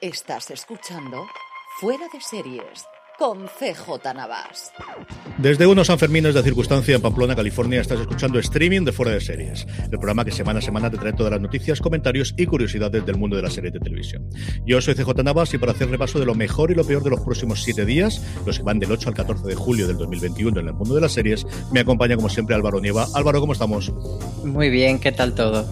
Estás escuchando Fuera de Series con CJ Navas. Desde unos Sanfermines de circunstancia en Pamplona, California, estás escuchando streaming de Fuera de Series, el programa que semana a semana te trae todas las noticias, comentarios y curiosidades del mundo de la serie de televisión. Yo soy CJ Navas y para hacer repaso de lo mejor y lo peor de los próximos siete días, los que van del 8 al 14 de julio del 2021 en el mundo de las series, me acompaña como siempre Álvaro Nieva. Álvaro, ¿cómo estamos? Muy bien, ¿qué tal todo?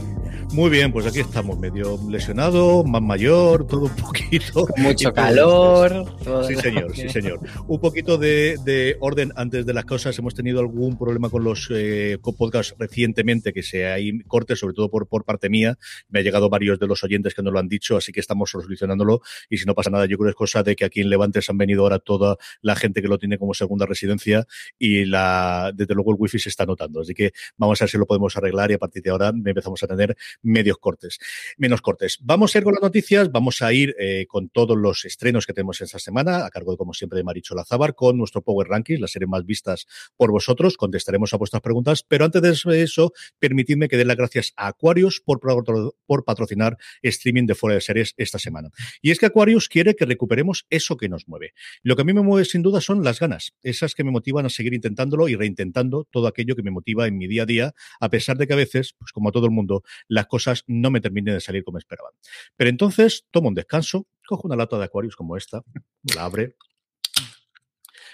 Muy bien, pues aquí estamos, medio lesionado, más mayor, todo un poquito. Mucho calor. sí, señor, sí, señor. Un poquito de, orden antes de las cosas. Hemos tenido algún problema con los eh, podcasts recientemente, que se hay cortes, sobre todo por, por parte mía. Me ha llegado varios de los oyentes que nos lo han dicho, así que estamos solucionándolo. Y si no pasa nada, yo creo que es cosa de que aquí en Levantes han venido ahora toda la gente que lo tiene como segunda residencia y la, desde luego el wifi se está notando. Así que vamos a ver si lo podemos arreglar y a partir de ahora empezamos a tener medios cortes, menos cortes. Vamos a ir con las noticias, vamos a ir eh, con todos los estrenos que tenemos esta semana, a cargo de, como siempre, de Maricho Lazábar, con nuestro Power Rankings, las series más vistas por vosotros. Contestaremos a vuestras preguntas, pero antes de eso, permitidme que dé las gracias a Aquarius por, por patrocinar streaming de fuera de series esta semana. Y es que Aquarius quiere que recuperemos eso que nos mueve. Lo que a mí me mueve sin duda son las ganas, esas que me motivan a seguir intentándolo y reintentando todo aquello que me motiva en mi día a día, a pesar de que a veces, pues como todo el mundo, las cosas no me terminen de salir como esperaban. Pero entonces tomo un descanso, cojo una lata de Aquarius como esta, la abre,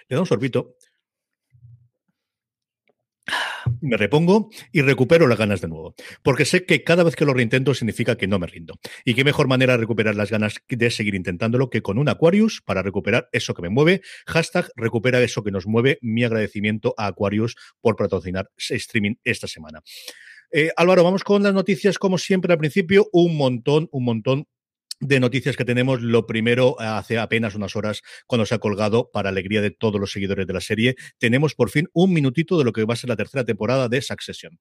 le da un sorbito, me repongo y recupero las ganas de nuevo. Porque sé que cada vez que lo reintento significa que no me rindo. Y qué mejor manera de recuperar las ganas de seguir intentándolo que con un Aquarius para recuperar eso que me mueve. Hashtag recupera eso que nos mueve. Mi agradecimiento a Aquarius por patrocinar streaming esta semana. Eh, Álvaro, vamos con las noticias, como siempre al principio, un montón, un montón de noticias que tenemos. Lo primero, hace apenas unas horas, cuando se ha colgado, para alegría de todos los seguidores de la serie, tenemos por fin un minutito de lo que va a ser la tercera temporada de Succession.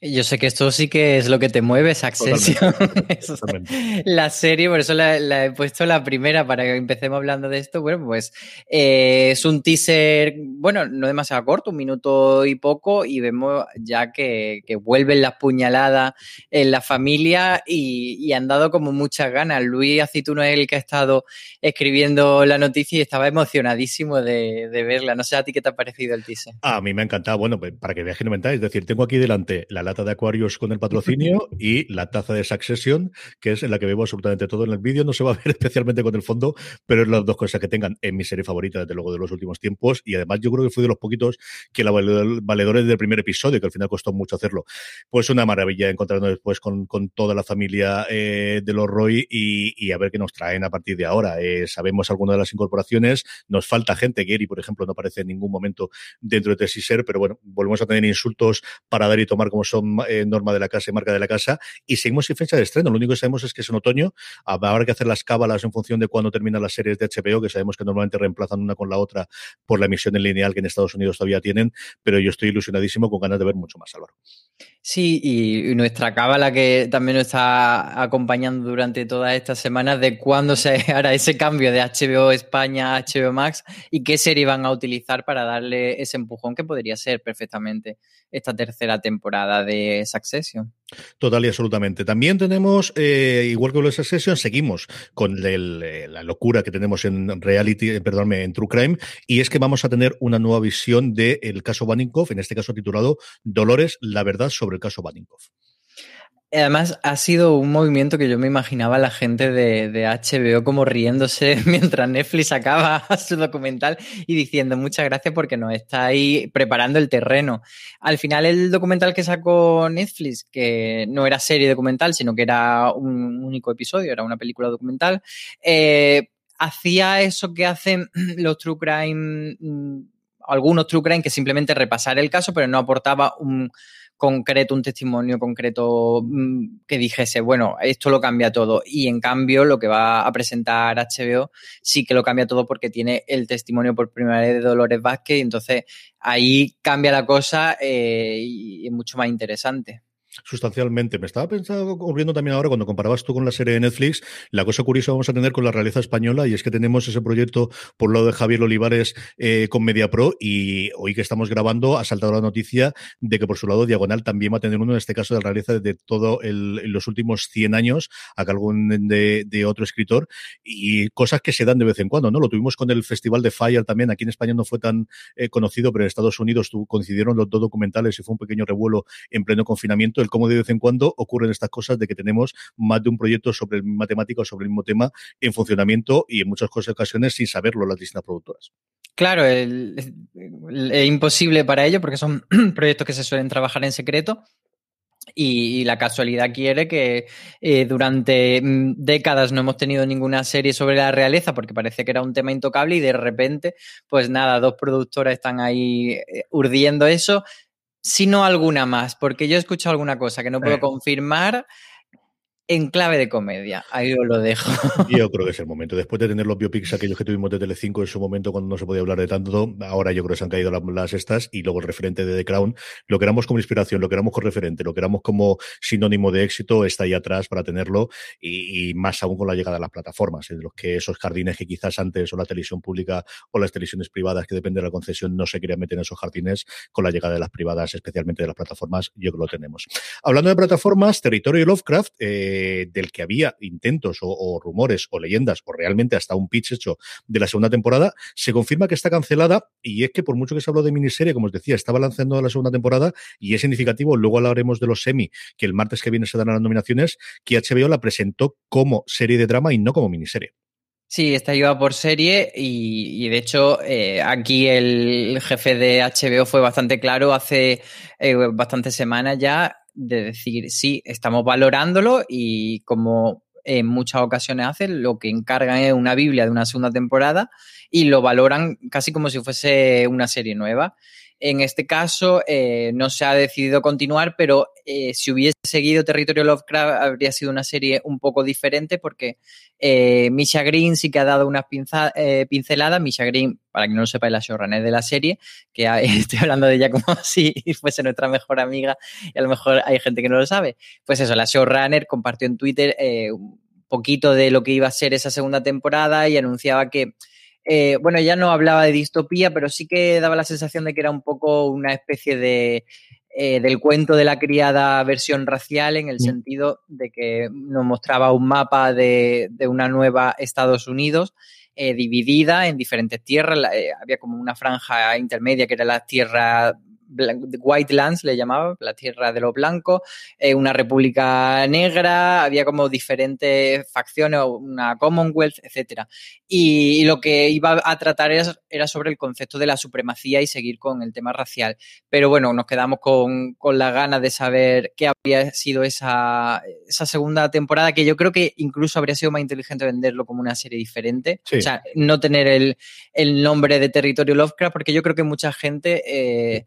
Yo sé que esto sí que es lo que te mueve, esa la serie, por eso la, he puesto la primera para que empecemos hablando de esto. Bueno, pues eh, es un teaser, bueno, no demasiado corto, un minuto y poco, y vemos ya que, que vuelven las puñaladas en la familia y, han dado como muchas ganas. Luis Acituno es el que ha estado escribiendo la noticia y estaba emocionadísimo de, verla. No sé a ti qué te ha parecido el teaser. a mí me ha encantado. Bueno, pues, para que veáis que no mentáis, es decir, tengo aquí delante la lata de Aquarius con el patrocinio y la taza de Succession, que es en la que veo absolutamente todo en el vídeo. No se va a ver especialmente con el fondo, pero es las dos cosas que tengan en mi serie favorita, desde luego, de los últimos tiempos. Y además, yo creo que fui de los poquitos que la valedores del primer episodio, que al final costó mucho hacerlo. Pues una maravilla encontrarnos después con, con toda la familia eh, de los Roy y, a ver qué nos traen a partir de ahora. Eh, sabemos algunas de las incorporaciones, nos falta gente. Gary, por ejemplo, no aparece en ningún momento dentro de Tessiser, pero bueno, volvemos a tener insultos para dar y tomar como son eh, norma de la casa y marca de la casa, y seguimos sin fecha de estreno. Lo único que sabemos es que es en otoño, habrá que hacer las cábalas en función de cuándo terminan las series de HBO, que sabemos que normalmente reemplazan una con la otra por la emisión en lineal que en Estados Unidos todavía tienen, pero yo estoy ilusionadísimo con ganas de ver mucho más, Álvaro. Sí, y nuestra cábala que también nos está acompañando durante todas estas semanas de cuándo se hará ese cambio de HBO España a HBO Max y qué serie van a utilizar para darle ese empujón que podría ser perfectamente esta tercera temporada de Succession. Total y absolutamente. También tenemos, eh, igual que lo de Succession, seguimos con eh, la locura que tenemos en reality, eh, perdón, en True Crime, y es que vamos a tener una nueva visión del caso Baninkoff, en este caso titulado Dolores, la verdad sobre el caso Baninkoff. Además, ha sido un movimiento que yo me imaginaba la gente de, HBO como riéndose mientras Netflix acaba su documental y diciendo muchas gracias porque nos está ahí preparando el terreno. Al final, el documental que sacó Netflix, que no era serie documental, sino que era un único episodio, era una película documental, eh, hacía eso que hacen los True Crime, mm, algunos True Crime, que simplemente repasar el caso, pero no aportaba un concreto, un testimonio concreto mm, que dijese, bueno, esto lo cambia todo. Y en cambio, lo que va a presentar HBO sí que lo cambia todo porque tiene el testimonio por primera vez de Dolores Vázquez y entonces ahí cambia la cosa eh, y es mucho más interesante. Sustancialmente. Me estaba pensando, ocurriendo también ahora cuando comparabas tú con la serie de Netflix, la cosa curiosa vamos a tener con la realeza española y es que tenemos ese proyecto por lado de Javier Olivares eh, con MediaPro y hoy que estamos grabando ha saltado la noticia de que por su lado Diagonal también va a tener uno, en este caso de la realeza de todo el, en los últimos 100 años, a cargo de, de, otro escritor y cosas que se dan de vez en cuando, ¿no? Lo tuvimos con el Festival de Fire también, aquí en España no fue tan eh, conocido, pero en Estados Unidos coincidieron los dos documentales y fue un pequeño revuelo en pleno confinamiento, cómo de vez en cuando ocurren estas cosas de que tenemos más de un proyecto sobre el matemático, sobre el mismo tema en funcionamiento y en muchas ocasiones sin saberlo las distintas productoras. Claro, es imposible para ello porque son proyectos que se suelen trabajar en secreto y, la casualidad quiere que eh, durante mm, décadas no hemos tenido ninguna serie sobre la realeza porque parece que era un tema intocable y de repente, pues nada, dos productoras están ahí eh, urdiendo eso, si no alguna más, porque yo he escuchado alguna cosa que no puedo confirmar en clave de comedia. Ahí os lo dejo. Yo creo que es el momento. Después de tener los biopics aquellos que tuvimos de Telecinco en su momento cuando no se podía hablar de tanto, ahora yo creo que se han caído las, estas y luego el referente de The Crown, lo queramos como inspiración, lo queramos como referente, lo queramos como sinónimo de éxito, está ahí atrás para tenerlo y, más aún con la llegada de las plataformas, en los que esos jardines que quizás antes o la televisión pública o las televisiones privadas que dependen de la concesión no se querían meter en esos jardines, con la llegada de las privadas, especialmente de las plataformas, yo creo que lo tenemos. Hablando de plataformas, Territorio Lovecraft, eh, eh, del que había intentos o, rumores o leyendas o realmente hasta un pitch hecho de la segunda temporada, se confirma que está cancelada y es que por mucho que se habló de miniserie, como os decía, estaba lanzando la segunda temporada y es significativo, luego hablaremos de los semi, que el martes que viene se dan las nominaciones, que HBO la presentó como serie de drama y no como miniserie. Sí, está llevada por serie y, de hecho eh, aquí el jefe de HBO fue bastante claro hace eh, bastantes semanas ya de decir, sí, estamos valorándolo y como en muchas ocasiones hacen, lo que encargan es una Biblia de una segunda temporada y lo valoran casi como si fuese una serie nueva. En este caso eh, no se ha decidido continuar, pero eh, si hubiese seguido Territorio Lovecraft habría sido una serie un poco diferente porque eh, Misha Green sí que ha dado unas eh, pinceladas. Misha Green, para que no lo sepa, es la showrunner de la serie, que estoy hablando de ella como si fuese nuestra mejor amiga y a lo mejor hay gente que no lo sabe. Pues eso, la showrunner compartió en Twitter un poquito de lo que iba a ser esa segunda temporada y anunciaba que eh, bueno, ya no hablaba de distopía, pero sí que daba la sensación de que era un poco una especie de eh, del cuento de la criada versión racial, en el mm. sentido de que nos mostraba un mapa de, una nueva Estados Unidos. Eh, dividida en diferentes tierras, había como una franja intermedia que era la tierra White Lands le llamaba, la tierra de los blancos, eh, una república negra, había como diferentes facciones, una Commonwealth, etc. Y, lo que iba a tratar era, sobre el concepto de la supremacía y seguir con el tema racial. Pero bueno, nos quedamos con, con la gana de saber qué habría sido esa, esa segunda temporada, que yo creo que incluso habría sido más inteligente venderlo como una serie diferente. O sea, no tener el, el, nombre de Territorio Lovecraft, porque yo creo que mucha gente... Eh,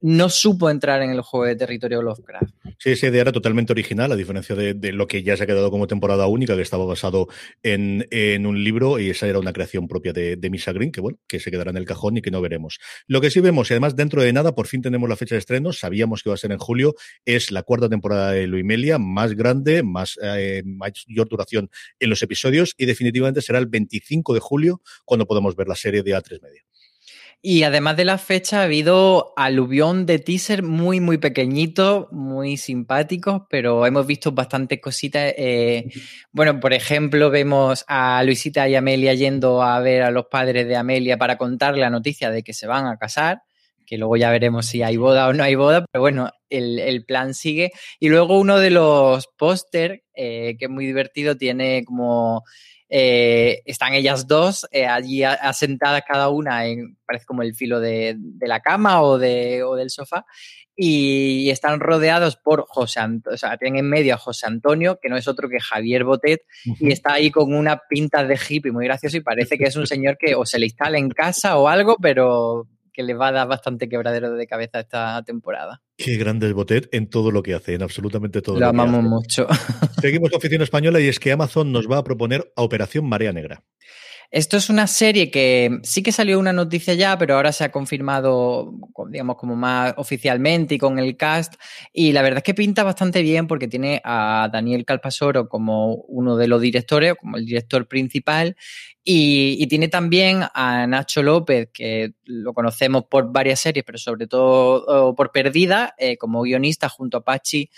no supo entrar en el juego de territorio Lovecraft. Sí, esa idea era totalmente original, a diferencia de, lo que ya se ha quedado como temporada única, que estaba basado en, un libro, y esa era una creación propia de, de, Misa Green, que bueno, que se quedará en el cajón y que no veremos. Lo que sí vemos, y además dentro de nada, por fin tenemos la fecha de estreno, sabíamos que iba a ser en julio, es la cuarta temporada de Luimelia, más grande, más eh, mayor duración en los episodios, y definitivamente será el 25 de julio cuando podamos ver la serie de A3 Media. Y además de la fecha, ha habido aluvión de teaser muy, muy pequeñito, muy simpáticos, pero hemos visto bastantes cositas. Eh, bueno, por ejemplo, vemos a Luisita y Amelia yendo a ver a los padres de Amelia para contarle la noticia de que se van a casar, que luego ya veremos si hay boda o no hay boda, pero bueno, el, plan sigue. Y luego uno de los póster, eh, que es muy divertido, tiene como eh, están ellas dos eh, allí asentadas cada una en, parece como el filo de, la cama o, de, o del sofá, y están rodeados por José Antonio, o sea, tienen en medio a José Antonio, que no es otro que Javier Botet, y está ahí con una pinta de hippie muy gracioso y parece que es un señor que o se le instala en casa o algo, pero que le va a dar bastante quebradero de cabeza esta temporada. Qué grande es Botet en todo lo que hace, en absolutamente todo lo, lo amamos mucho. Seguimos con oficina española y es que Amazon nos va a proponer a Operación Marea Negra. Esto es una serie que sí que salió una noticia ya, pero ahora se ha confirmado, digamos, como más oficialmente y con el cast. Y la verdad es que pinta bastante bien porque tiene a Daniel Calpasoro como uno de los directores, como el director principal. Y, tiene también a Nacho López, que lo conocemos por varias series, pero sobre todo por Perdida, eh, como guionista junto a Pachi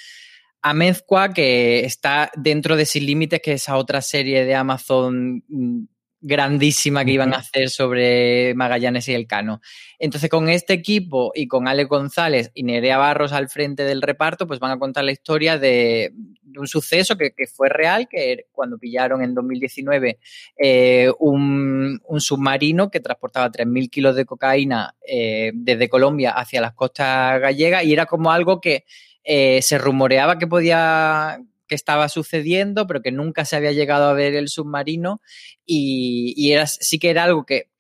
Amezcua, que está dentro de Sin Límites, que es esa otra serie de Amazon mm, grandísima que iban a hacer sobre Magallanes y el Cano. Entonces, con este equipo y con Ale González y Nerea Barros al frente del reparto, pues van a contar la historia de, un suceso que, fue real, que cuando pillaron en 2019 eh, un, submarino que transportaba 3.000 kilos de cocaína eh, desde Colombia hacia las costas gallegas y era como algo que eh, se rumoreaba que podía que estaba sucediendo, pero que nunca se había llegado a ver el submarino y, era, sí que era algo que,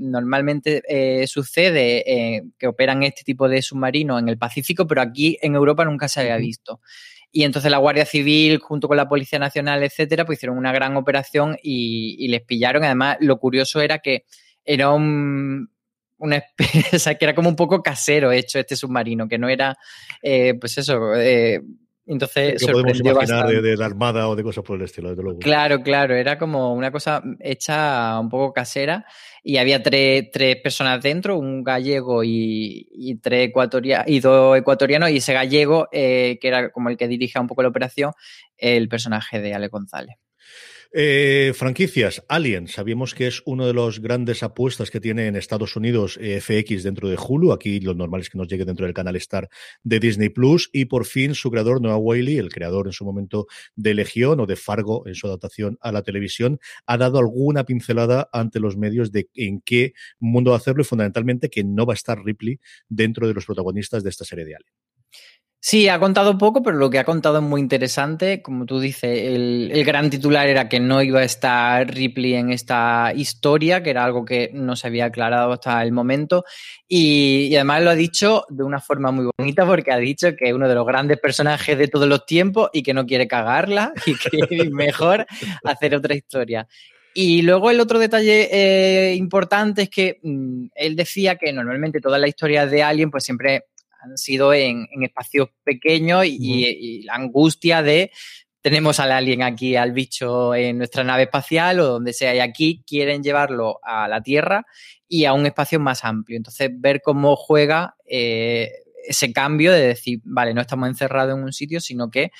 normalmente eh, sucede, eh, que operan este tipo de submarinos en el Pacífico, pero aquí en Europa nunca se había visto. Y entonces la Guardia Civil, junto con la Policía Nacional, etcétera, pues hicieron una gran operación y, les pillaron. Además, lo curioso era que era un, una especie, que era como un poco casero hecho este submarino, que no era, eh, pues eso, entonces, que podemos imaginar de, la armada o de cosas por el estilo, desde luego. Claro, claro, era como una cosa hecha un poco casera y había tres, personas dentro, un gallego y, tres y dos ecuatorianos, y ese gallego, eh, que era como el que dirige un poco la operación, el personaje de Ale González. Eh, franquicias, Alien, sabíamos que es una de las grandes apuestas que tiene en Estados Unidos eh, FX dentro de Hulu. Aquí lo normal es que nos llegue dentro del canal Star de Disney Plus. Y por fin su creador, Noah Whaley, el creador en su momento de Legión o de Fargo en su adaptación a la televisión, ha dado alguna pincelada ante los medios de en qué mundo hacerlo y fundamentalmente que no va a estar Ripley dentro de los protagonistas de esta serie de Alien. Sí, ha contado poco, pero lo que ha contado es muy interesante. Como tú dices, el, gran titular era que no iba a estar Ripley en esta historia, que era algo que no se había aclarado hasta el momento. Y, además lo ha dicho de una forma muy bonita, porque ha dicho que es uno de los grandes personajes de todos los tiempos y que no quiere cagarla y que es mejor hacer otra historia. Y luego el otro detalle eh, importante es que mm, él decía que normalmente todas las historias de Alien pues siempre han sido en, espacios pequeños y, la angustia de tenemos al alien aquí, al bicho en nuestra nave espacial o donde sea, y aquí quieren llevarlo a la Tierra y a un espacio más amplio. Entonces, ver cómo juega eh, ese cambio de decir, vale, no estamos encerrados en un sitio, sino que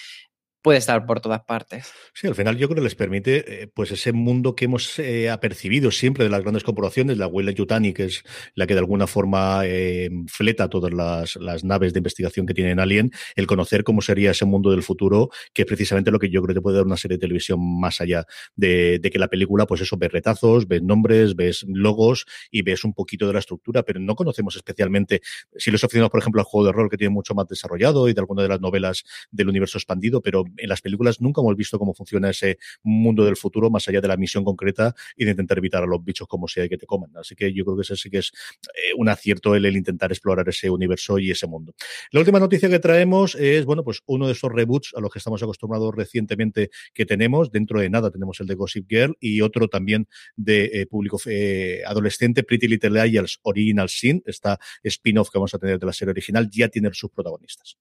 puede estar por todas partes. Sí, al final yo creo que les permite eh, pues ese mundo que hemos eh, apercibido siempre de las grandes corporaciones, la huella Yutani, que es la que de alguna forma eh, fleta todas las, naves de investigación que tienen Alien, el conocer cómo sería ese mundo del futuro, que es precisamente lo que yo creo que puede dar una serie de televisión más allá de, que la película, pues eso, ves retazos, ves nombres, ves logos y ves un poquito de la estructura, pero no conocemos especialmente, si los aficionados, por ejemplo, al juego de rol que tiene mucho más desarrollado y de alguna de las novelas del universo expandido, pero en las películas nunca hemos visto cómo funciona ese mundo del futuro más allá de la misión concreta y de intentar evitar a los bichos como sea que te coman. Así que yo creo que ese sí que es eh, un acierto el, intentar explorar ese universo y ese mundo. La última noticia que traemos es, bueno, pues uno de esos reboots a los que estamos acostumbrados recientemente que tenemos. Dentro de nada tenemos el de Gossip Girl y otro también de eh, público eh, adolescente, Pretty Little Liars Original Sin, esta spin-off que vamos a tener de la serie original, ya tiene sus protagonistas.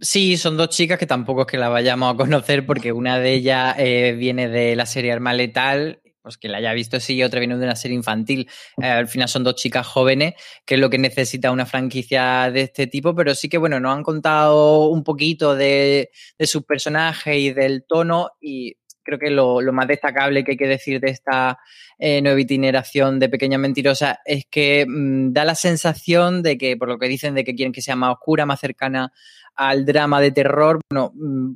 Sí, son dos chicas que tampoco es que la vayamos a conocer porque una de ellas eh, viene de la serie Arma Letal, pues que la haya visto sí, y otra viene de una serie infantil. Eh, al final son dos chicas jóvenes, que es lo que necesita una franquicia de este tipo, pero sí que, bueno, nos han contado un poquito de, de su personaje y del tono y creo que lo, más destacable que hay que decir de esta eh, nueva itineración de Pequeña Mentirosa es que mm, da la sensación de que, por lo que dicen, de que quieren que sea más oscura, más cercana al drama de terror, bueno, mm,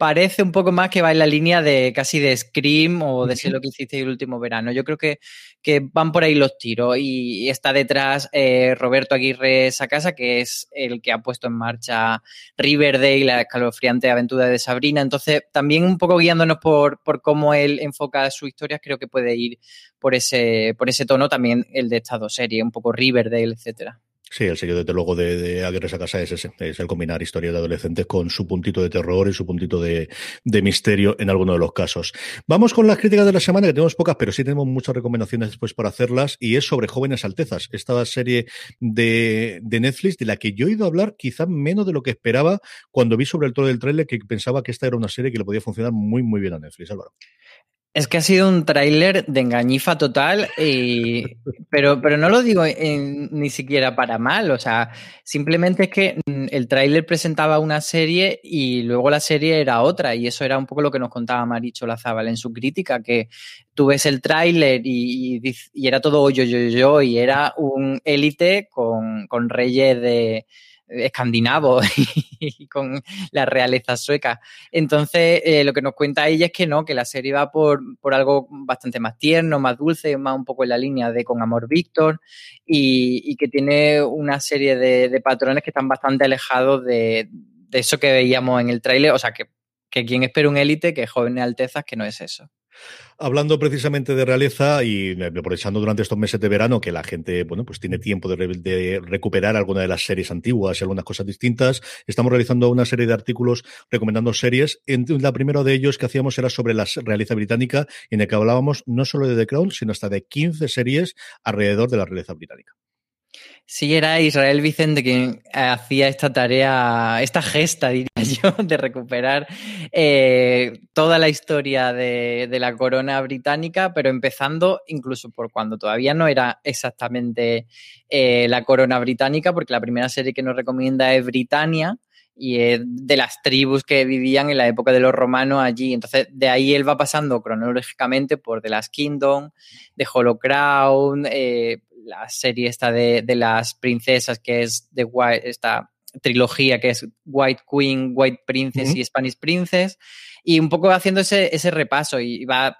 parece un poco más que va en la línea de casi de Scream o de ser lo que hiciste el último verano. Yo creo que, que van por ahí los tiros y, está detrás eh, Roberto Aguirre Sacasa, que es el que ha puesto en marcha Riverdale, la escalofriante aventura de Sabrina. Entonces, también un poco guiándonos por, por cómo él enfoca sus historias, creo que puede ir por ese, por ese tono también el de estas dos series, un poco Riverdale, etcétera. Sí, el sello desde luego de, de Aguirre Casa es ese, es el combinar historia de adolescentes con su puntito de terror y su puntito de, de, misterio en alguno de los casos. Vamos con las críticas de la semana, que tenemos pocas, pero sí tenemos muchas recomendaciones después para hacerlas, y es sobre Jóvenes Altezas, esta serie de, de Netflix de la que yo he ido a hablar quizá menos de lo que esperaba cuando vi sobre el todo del trailer que pensaba que esta era una serie que le podía funcionar muy, muy bien a Netflix, Álvaro. Es que ha sido un tráiler de engañifa total, y, pero, pero no lo digo ni siquiera para mal, o sea, simplemente es que mm, el tráiler presentaba una serie y luego la serie era otra, y eso era un poco lo que nos contaba Maricho Lazábal en su crítica, que tú ves el tráiler y, y, y, era todo yo, yo, yo, y era un élite con, con reyes de escandinavo y con la realeza sueca. Entonces, eh, lo que nos cuenta ella es que no, que la serie va por, por, algo bastante más tierno, más dulce, más un poco en la línea de Con Amor Víctor y, y que tiene una serie de, de, patrones que están bastante alejados de, de eso que veíamos en el tráiler. O sea, que, que quien espera un élite, que jóvenes altezas, que no es eso. Hablando precisamente de realeza y aprovechando durante estos meses de verano que la gente, bueno, pues tiene tiempo de, re de recuperar alguna de las series antiguas y algunas cosas distintas, estamos realizando una serie de artículos recomendando series. En la primera de ellos que hacíamos era sobre la realeza británica, en el que hablábamos no solo de The Crown, sino hasta de 15 series alrededor de la realeza británica. Sí, era Israel Vicente quien hacía esta tarea, esta gesta, diría yo, de recuperar eh, toda la historia de, de, la corona británica, pero empezando incluso por cuando todavía no era exactamente eh, la corona británica, porque la primera serie que nos recomienda es Britannia, y de las tribus que vivían en la época de los romanos allí. Entonces, de ahí él va pasando cronológicamente por The Last Kingdom, The Hollow Crown, eh, la serie esta de, de, las princesas, que es de White, esta trilogía que es White Queen, White Princess uh -huh. y Spanish Princess, y un poco haciendo ese, ese repaso y va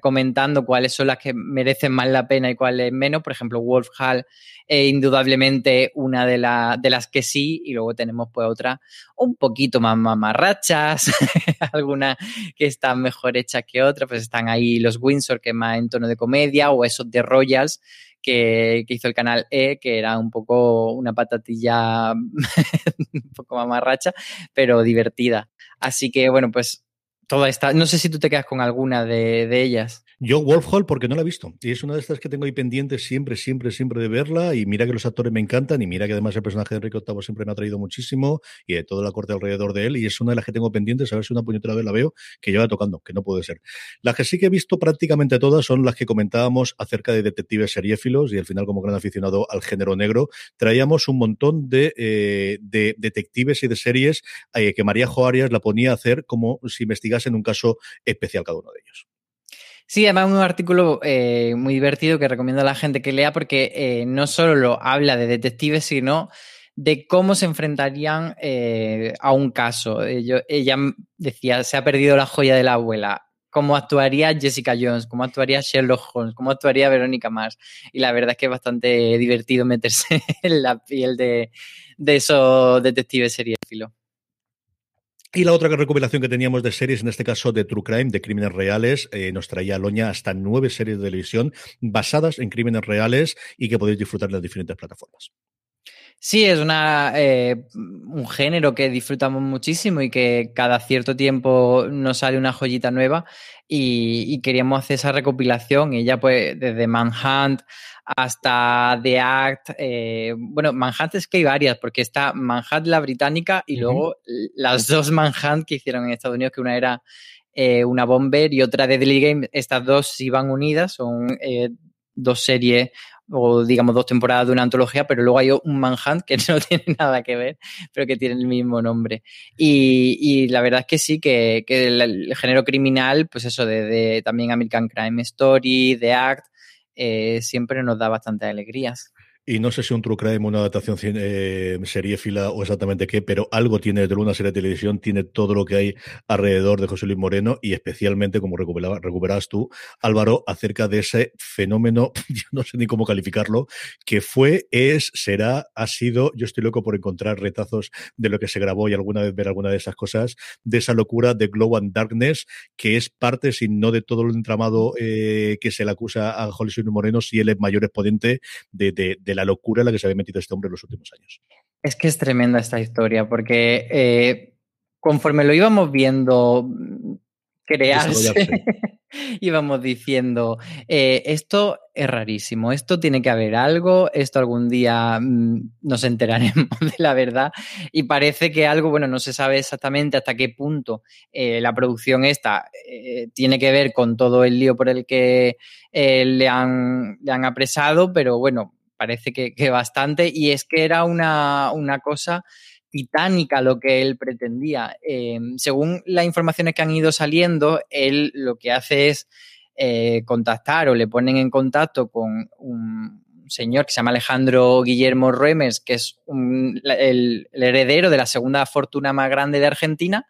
comentando cuáles son las que merecen más la pena y cuáles menos. Por ejemplo, Wolf Hall eh, indudablemente una de, la, de, las que sí, y luego tenemos pues otra un poquito más mamarrachas, algunas que están mejor hechas que otras, pues están ahí los Windsor, que más en tono de comedia, o esos de Royals, que, que, hizo el canal E, que era un poco una patatilla un poco mamarracha, pero divertida. Así que, bueno, pues toda esta. No sé si tú te quedas con alguna de, de ellas. Yo, Wolf Hall, porque no la he visto. Y es una de estas que tengo ahí pendientes siempre, siempre, siempre de verla. Y mira que los actores me encantan. Y mira que además el personaje de Enrique VIII siempre me ha traído muchísimo. Y de toda la corte alrededor de él. Y es una de las que tengo pendientes. A ver si una puñetera vez la veo, que lleva tocando, que no puede ser. Las que sí que he visto prácticamente todas son las que comentábamos acerca de detectives seriéfilos. Y al final, como gran aficionado al género negro, traíamos un montón de, eh, de detectives y de series eh, que María Joarias la ponía a hacer como si investigasen un caso especial cada uno de ellos. Sí, además un artículo eh, muy divertido que recomiendo a la gente que lea porque eh, no solo lo habla de detectives, sino de cómo se enfrentarían eh, a un caso. Ella decía, se ha perdido la joya de la abuela. ¿Cómo actuaría Jessica Jones? ¿Cómo actuaría Sherlock Holmes? ¿Cómo actuaría Verónica Mars? Y la verdad es que es bastante divertido meterse en la piel de, de esos detectives seriéfilos. Y la otra recopilación que teníamos de series, en este caso de True Crime, de crímenes reales, eh, nos traía a Loña hasta nueve series de televisión basadas en crímenes reales y que podéis disfrutar en las diferentes plataformas. Sí, es una, eh, un género que disfrutamos muchísimo y que cada cierto tiempo nos sale una joyita nueva y, y queríamos hacer esa recopilación y ya pues desde Manhunt hasta The Act. Eh, bueno, Manhunt es que hay varias, porque está Manhunt la británica y uh -huh. luego las dos Manhunt que hicieron en Estados Unidos, que una era eh, una Bomber y otra de Deadly Game. Estas dos iban unidas, son dos series o digamos dos temporadas de una antología, pero luego hay un Manhunt que no tiene nada que ver, pero que tiene el mismo nombre. Y, y la verdad es que sí, que, que el, género criminal, pues eso, de también American Crime Story, The Act, eh, siempre nos da bastantes alegrías. Y no sé si un True Crime, una adaptación eh, seriéfila o exactamente qué, pero algo tiene de una serie de televisión, tiene todo lo que hay alrededor de José Luis Moreno y especialmente, como recuperabas, recuperas tú, Álvaro, acerca de ese fenómeno, yo no sé ni cómo calificarlo, que fue, es, será, ha sido, yo estoy loco por encontrar retazos de lo que se grabó y alguna vez ver alguna de esas cosas, de esa locura de Glow and Darkness, que es parte, si no de todo el entramado eh, que se le acusa a José Luis Moreno, si él es mayor exponente de, de, de la la locura en la que se había metido este hombre en los últimos años. Es que es tremenda esta historia, porque eh, conforme lo íbamos viendo crearse, íbamos diciendo, eh, esto es rarísimo, esto tiene que haber algo, esto algún día mm, nos enteraremos de la verdad y parece que algo, bueno, no se sabe exactamente hasta qué punto eh, la producción esta eh, tiene que ver con todo el lío por el que le, han, le han apresado, pero bueno, parece que, bastante y es que era una, una cosa titánica lo que él pretendía. Eh, según las informaciones que han ido saliendo, él lo que hace es eh, contactar o le ponen en contacto con un señor que se llama Alejandro Guillermo Remes, que es el, heredero de la segunda fortuna más grande de Argentina.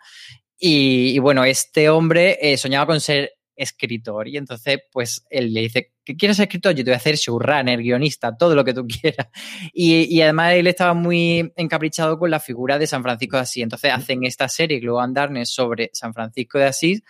Y, bueno, este hombre eh, soñaba con ser escritor. Y entonces, pues él le dice, ¿qué quieres ser escritor? Yo te voy a hacer showrunner, guionista, todo lo que tú quieras. Y, y, además él estaba muy encaprichado con la figura de San Francisco de Asís. Entonces hacen esta serie, Global Darkness, sobre San Francisco de Asís,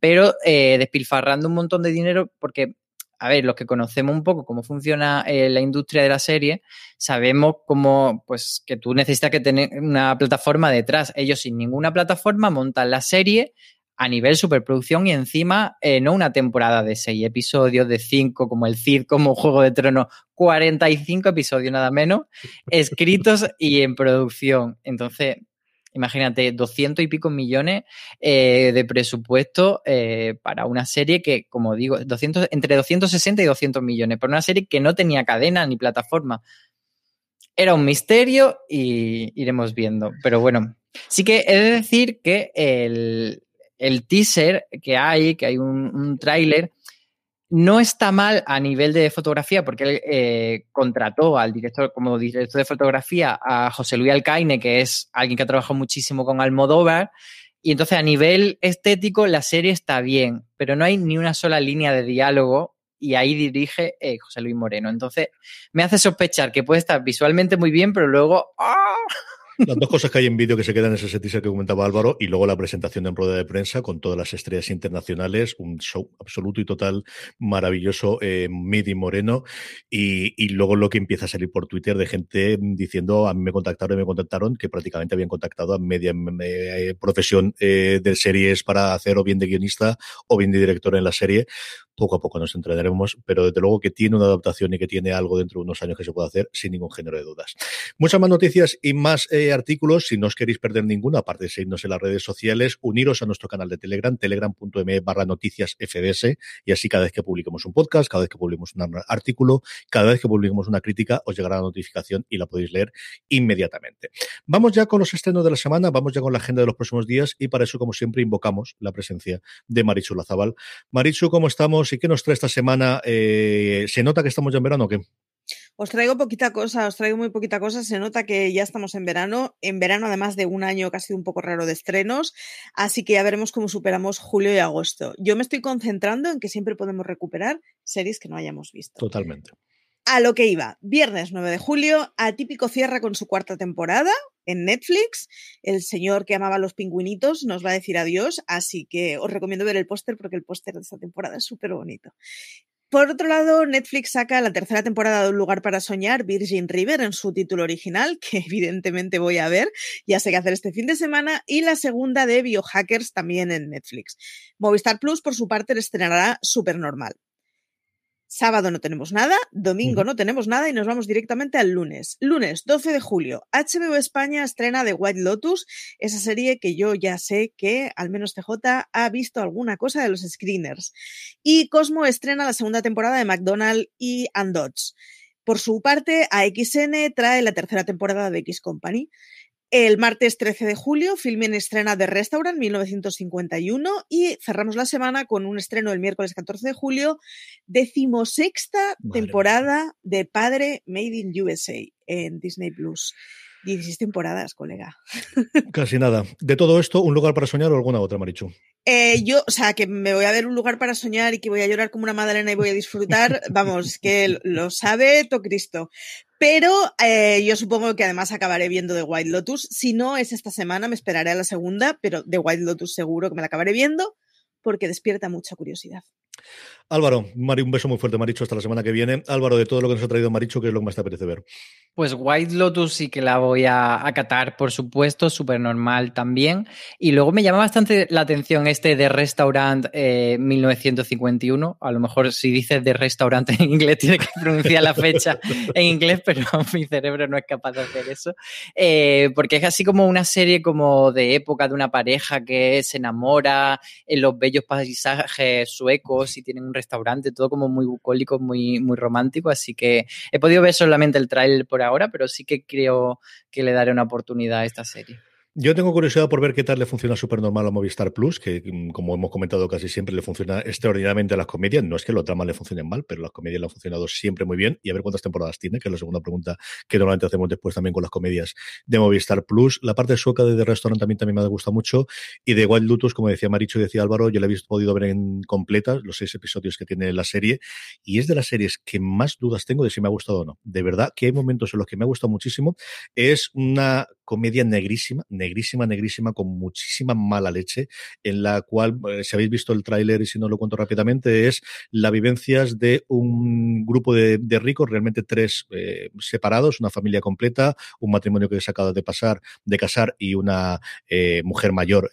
pero eh, despilfarrando un montón de dinero porque a ver, los que conocemos un poco cómo funciona eh, la industria de la serie, sabemos cómo, pues, que tú necesitas que tener una plataforma detrás. Ellos sin ninguna plataforma montan la serie, a nivel superproducción y encima eh, no una temporada de seis episodios, de cinco como el Cid, como Juego de Tronos, 45 episodios nada menos, escritos y en producción. Entonces, imagínate, 200 y pico millones eh, de presupuesto eh, para una serie que, como digo, 200, entre 260 y 200 millones, para una serie que no tenía cadena ni plataforma. Era un misterio y iremos viendo. Pero bueno, sí que he de decir que el, el teaser que hay, que hay un, tráiler, no está mal a nivel de fotografía, porque él eh, contrató al director, como director de fotografía, a José Luis Alcaine, que es alguien que ha trabajado muchísimo con Almodóvar. Y entonces a nivel estético la serie está bien, pero no hay ni una sola línea de diálogo y ahí dirige eh, José Luis Moreno. Entonces me hace sospechar que puede estar visualmente muy bien, pero luego ¡ah! Las dos cosas que hay en vídeo que se quedan en ese teaser que comentaba Álvaro y luego la presentación en rueda de prensa con todas las estrellas internacionales, un show absoluto y total maravilloso, eh, Midi Moreno. Y, y, luego lo que empieza a salir por Twitter de gente diciendo a mí me contactaron y me contactaron que prácticamente habían contactado a media eh, profesión eh, de series para hacer o bien de guionista o bien de director en la serie poco a poco nos entrenaremos, pero desde luego que tiene una adaptación y que tiene algo dentro de unos años que se puede hacer sin ningún género de dudas. Muchas más noticias y más eh, artículos, si no os queréis perder ninguno, aparte de seguirnos en las redes sociales, uniros a nuestro canal de Telegram, telegram.me barra noticias FDS, y así cada vez que publiquemos un podcast, cada vez que publiquemos un artículo, cada vez que publiquemos una crítica, os llegará la notificación y la podéis leer inmediatamente. Vamos ya con los estrenos de la semana, vamos ya con la agenda de los próximos días y para eso, como siempre, invocamos la presencia de Marichu Lazabal. Marichu, ¿cómo estamos? Y qué nos trae esta semana. Eh, ¿Se nota que estamos ya en verano o qué? Os traigo poquita cosa, os traigo muy poquita cosa. Se nota que ya estamos en verano. En verano, además de un año que ha sido un poco raro de estrenos. Así que ya veremos cómo superamos julio y agosto. Yo me estoy concentrando en que siempre podemos recuperar series que no hayamos visto. Totalmente. A lo que iba, viernes 9 de julio, Atípico cierra con su cuarta temporada en Netflix. El señor que amaba los pingüinitos nos va a decir adiós, así que os recomiendo ver el póster porque el póster de esta temporada es súper bonito. Por otro lado, Netflix saca la tercera temporada de Un lugar para soñar, Virgin River, en su título original, que evidentemente voy a ver, ya sé qué hacer este fin de semana, y la segunda de Biohackers también en Netflix. Movistar Plus, por su parte, estrenará Supernormal. Sábado no tenemos nada, domingo no tenemos nada y nos vamos directamente al lunes. Lunes 12 de julio, HBO España estrena The White Lotus, esa serie que yo ya sé que al menos CJ ha visto alguna cosa de los screeners. Y Cosmo estrena la segunda temporada de McDonald y Andots. Por su parte, AXN trae la tercera temporada de X Company. El martes 13 de julio, en estrena de Restaurant 1951 y cerramos la semana con un estreno el miércoles 14 de julio, decimosexta temporada de Padre Made in USA en Disney Plus. 16 temporadas, colega. Casi nada. De todo esto, ¿un lugar para soñar o alguna otra, Marichu? Eh, yo, o sea, que me voy a ver un lugar para soñar y que voy a llorar como una madalena y voy a disfrutar, vamos, que lo sabe todo Cristo. Pero eh, yo supongo que además acabaré viendo The White Lotus. Si no es esta semana, me esperaré a la segunda, pero The White Lotus seguro que me la acabaré viendo porque despierta mucha curiosidad. Álvaro, Mari, un beso muy fuerte, Maricho, hasta la semana que viene. Álvaro, de todo lo que nos ha traído Maricho, ¿qué es lo que más te apetece ver? Pues White Lotus sí que la voy a acatar, por supuesto, súper normal también. Y luego me llama bastante la atención este de Restaurant 1951. Eh, a lo mejor si dices de Restaurant en inglés tiene que pronunciar la fecha en inglés, pero mi cerebro no es capaz de hacer eso. Eh, porque es así como una serie como de época de una pareja que se enamora en los bellos paisajes suecos y tienen un restaurante, todo como muy bucólico, muy, muy romántico, así que he podido ver solamente el trailer por ahora, pero sí que creo que le daré una oportunidad a esta serie. Yo tengo curiosidad por ver qué tal le funciona súper normal a Movistar Plus, que mm, como hemos comentado casi siempre le funciona extraordinariamente a las comedias. No es que los dramas le funcionen mal, pero las comedias le han funcionado siempre muy bien. Y a ver cuántas temporadas tiene, que es la segunda pregunta que normalmente hacemos después también con las comedias de Movistar Plus. La parte sueca de The Restaurant también, también me ha gustado mucho. Y de Wild Lotus, como decía Maricho y decía Álvaro, yo la he podido ver en completa, los seis episodios que tiene la serie. Y es de las series que más dudas tengo de si me ha gustado o no. De verdad que hay momentos en los que me ha gustado muchísimo. Es una comedia negrísima, negrísima, negrísima, con muchísima mala leche, en la cual, eh, si habéis visto el tráiler y si no lo cuento rápidamente, es las vivencias de un grupo de, ricos, realmente tres eh, separados, una familia completa, un matrimonio que se acaba de pasar, de casar y una eh, mujer mayor,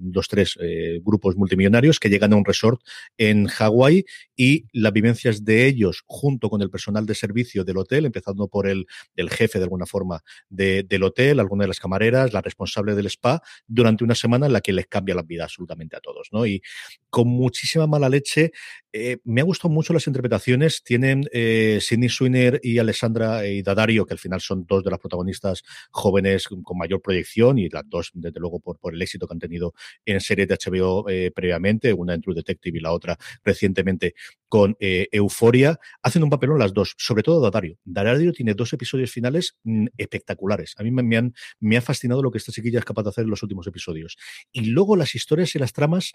los tres grupos multimillonarios que llegan a un resort en Hawái y las vivencias de ellos junto con el personal de servicio del hotel, empezando por el, el jefe de alguna forma de, del hotel, una de las camareras, la responsable del spa, durante una semana en la que les cambia la vida absolutamente a todos, ¿no? Y con muchísima mala leche, eh, me ha gustado mucho las interpretaciones. Tienen eh, Sidney Swinner y Alessandra y Dadario, que al final son dos de las protagonistas jóvenes con mayor proyección y las dos, desde luego, por, por el éxito que han tenido en series de HBO eh, previamente, una en True Detective y la otra recientemente con eh, Euforia, hacen un papelón las dos, sobre todo Dadario. Dadario tiene dos episodios finales mm, espectaculares. A mí me, han, me ha fascinado lo que esta chiquilla es capaz de hacer en los últimos episodios. Y luego las historias y las tramas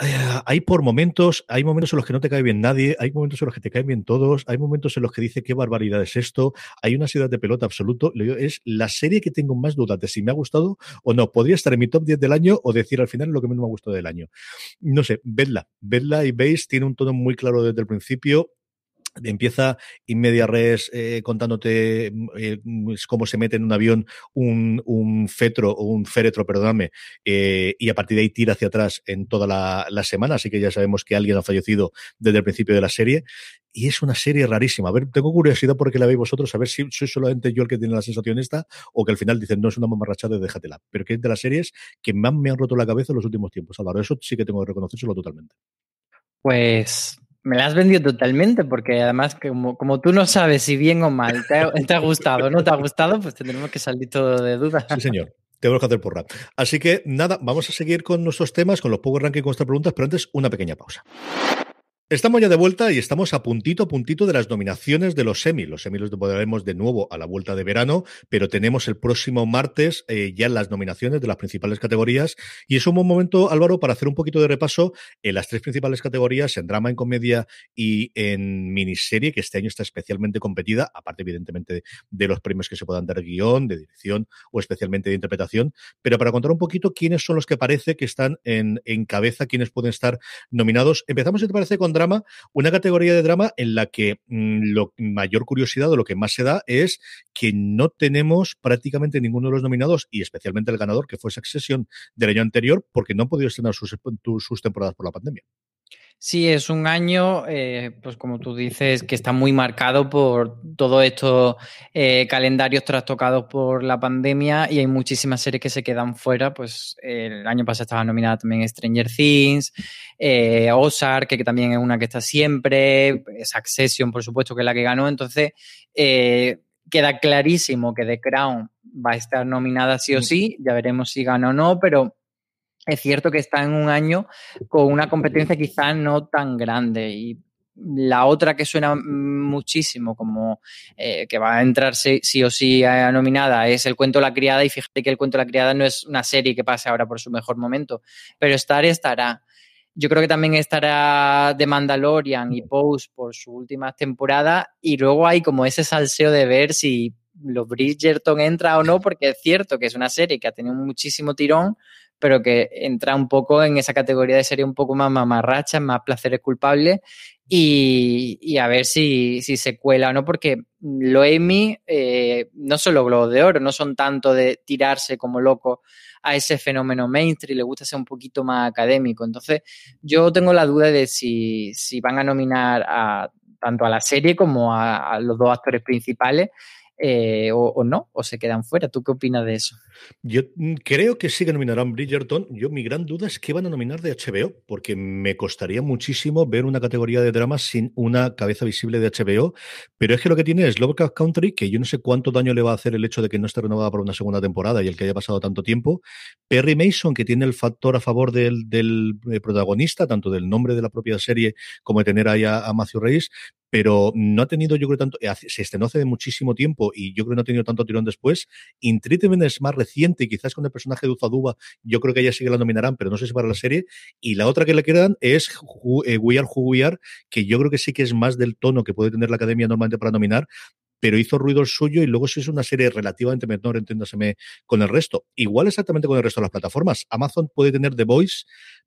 eh, hay por momentos, hay momentos en los que no te cae bien nadie, hay momentos en los que te caen bien todos, hay momentos en los que dice qué barbaridad es esto, hay una ciudad de pelota absoluto. Es la serie que tengo más dudas de si me ha gustado o no. Podría estar en mi top 10 del año o decir al final lo que menos me ha gustado del año. No sé, vedla, vedla y veis, tiene un tono muy claro desde el principio empieza in media res eh, contándote mm, eh, cómo se mete en un avión un, fetro o un féretro, perdóname, eh, y a partir de ahí tira hacia atrás en toda la, semana, así que ya sabemos que alguien ha fallecido desde el principio de la serie. Y es una serie rarísima. A ver, tengo curiosidad por qué la veis vosotros, a ver si soy solamente yo el que tiene la sensación esta, o que al final dicen, no es una mamarrachada, déjatela. Pero que es de las series que más me han roto la cabeza en los últimos tiempos, Álvaro. Eso sí que tengo que reconocérselo totalmente. Pues me la has vendido totalmente, porque además, como, como tú no sabes si bien o mal te ha, gustado o no te ha gustado, pues tendremos que salir todo de dudas. Sí, señor. Tenemos que hacer porra. Así que nada, vamos a seguir con nuestros temas, con los Power Ranking, con nuestras preguntas, pero antes una pequeña pausa. Estamos ya de vuelta y estamos a puntito puntito de las nominaciones de los semis. Los semis los podremos de nuevo a la vuelta de verano, pero tenemos el próximo martes eh, ya las nominaciones de las principales categorías y es un buen momento, Álvaro, para hacer un poquito de repaso en las tres principales categorías, en drama, en comedia y en miniserie, que este año está especialmente competida, aparte evidentemente de los premios que se puedan dar guion, de dirección o especialmente de interpretación, pero para contar un poquito quiénes son los que parece que están en, en cabeza, quiénes pueden estar nominados. Empezamos, si te parece, con drama una categoría de drama en la que mm, lo mayor curiosidad o lo que más se da es que no tenemos prácticamente ninguno de los nominados y especialmente el ganador, que fue Succession del año anterior, porque no han podido estrenar sus, sus temporadas por la pandemia. Sí, es un año, eh, pues como tú dices, que está muy marcado por todos estos eh, calendarios trastocados por la pandemia y hay muchísimas series que se quedan fuera. Pues el año pasado estaba nominada también Stranger Things, eh, Ozark, que también es una que está siempre, Succession, por supuesto, que es la que ganó. Entonces, queda clarísimo que The Crown va a estar nominada sí o sí, ya veremos si gana o no, pero es cierto que está en un año con una competencia quizás no tan grande y la otra que suena muchísimo como eh, que va a entrar sí, o sí a nominada es El cuento de la criada y fíjate que El cuento de la criada no es una serie que pase ahora por su mejor momento, pero estar estará. Yo creo que también estará The Mandalorian y Pose por su última temporada y luego hay como ese salseo de ver si los Bridgerton entra o no, porque es cierto que es una serie que ha tenido muchísimo tirón, pero que entra un poco en esa categoría de serie un poco más mamarracha, más placeres culpables y, a ver si, se cuela o no, porque lo Emmy eh, no son los globos de oro, no son tanto de tirarse como loco a ese fenómeno mainstream, le gusta ser un poquito más académico. Entonces, yo tengo la duda de si, si van a nominar tanto a la serie como a los dos actores principales eh, o, no, o se quedan fuera. ¿Tú qué opinas de eso? Yo mm, creo que sí que nominarán Bridgerton. Yo mi gran duda es qué van a nominar de HBO, porque me costaría muchísimo ver una categoría de drama sin una cabeza visible de HBO, pero es que lo que tiene es Lovecraft Country, que yo no sé cuánto daño le va a hacer el hecho de que no esté renovada por una segunda temporada y el que haya pasado tanto tiempo. Perry Mason, que tiene el factor a favor del, eh, protagonista, tanto del nombre de la propia serie como de tener ahí a, a Matthew Reyes, pero no ha tenido, yo creo, tanto, eh, se estrenó hace muchísimo tiempo y yo creo que no ha tenido tanto tirón después. Intreatment es más reciente quizás con el personaje de Uzaduba, yo creo que ella sí que la nominarán, pero no sé si para la serie. Y la otra que le quedan es eh, We Are Who We Are, que yo creo que sí que es más del tono que puede tener la academia normalmente para nominar, pero hizo ruido el suyo y luego si es una serie relativamente menor, entiéndaseme, con el resto. Igual exactamente con el resto de las plataformas. Amazon puede tener The Voice,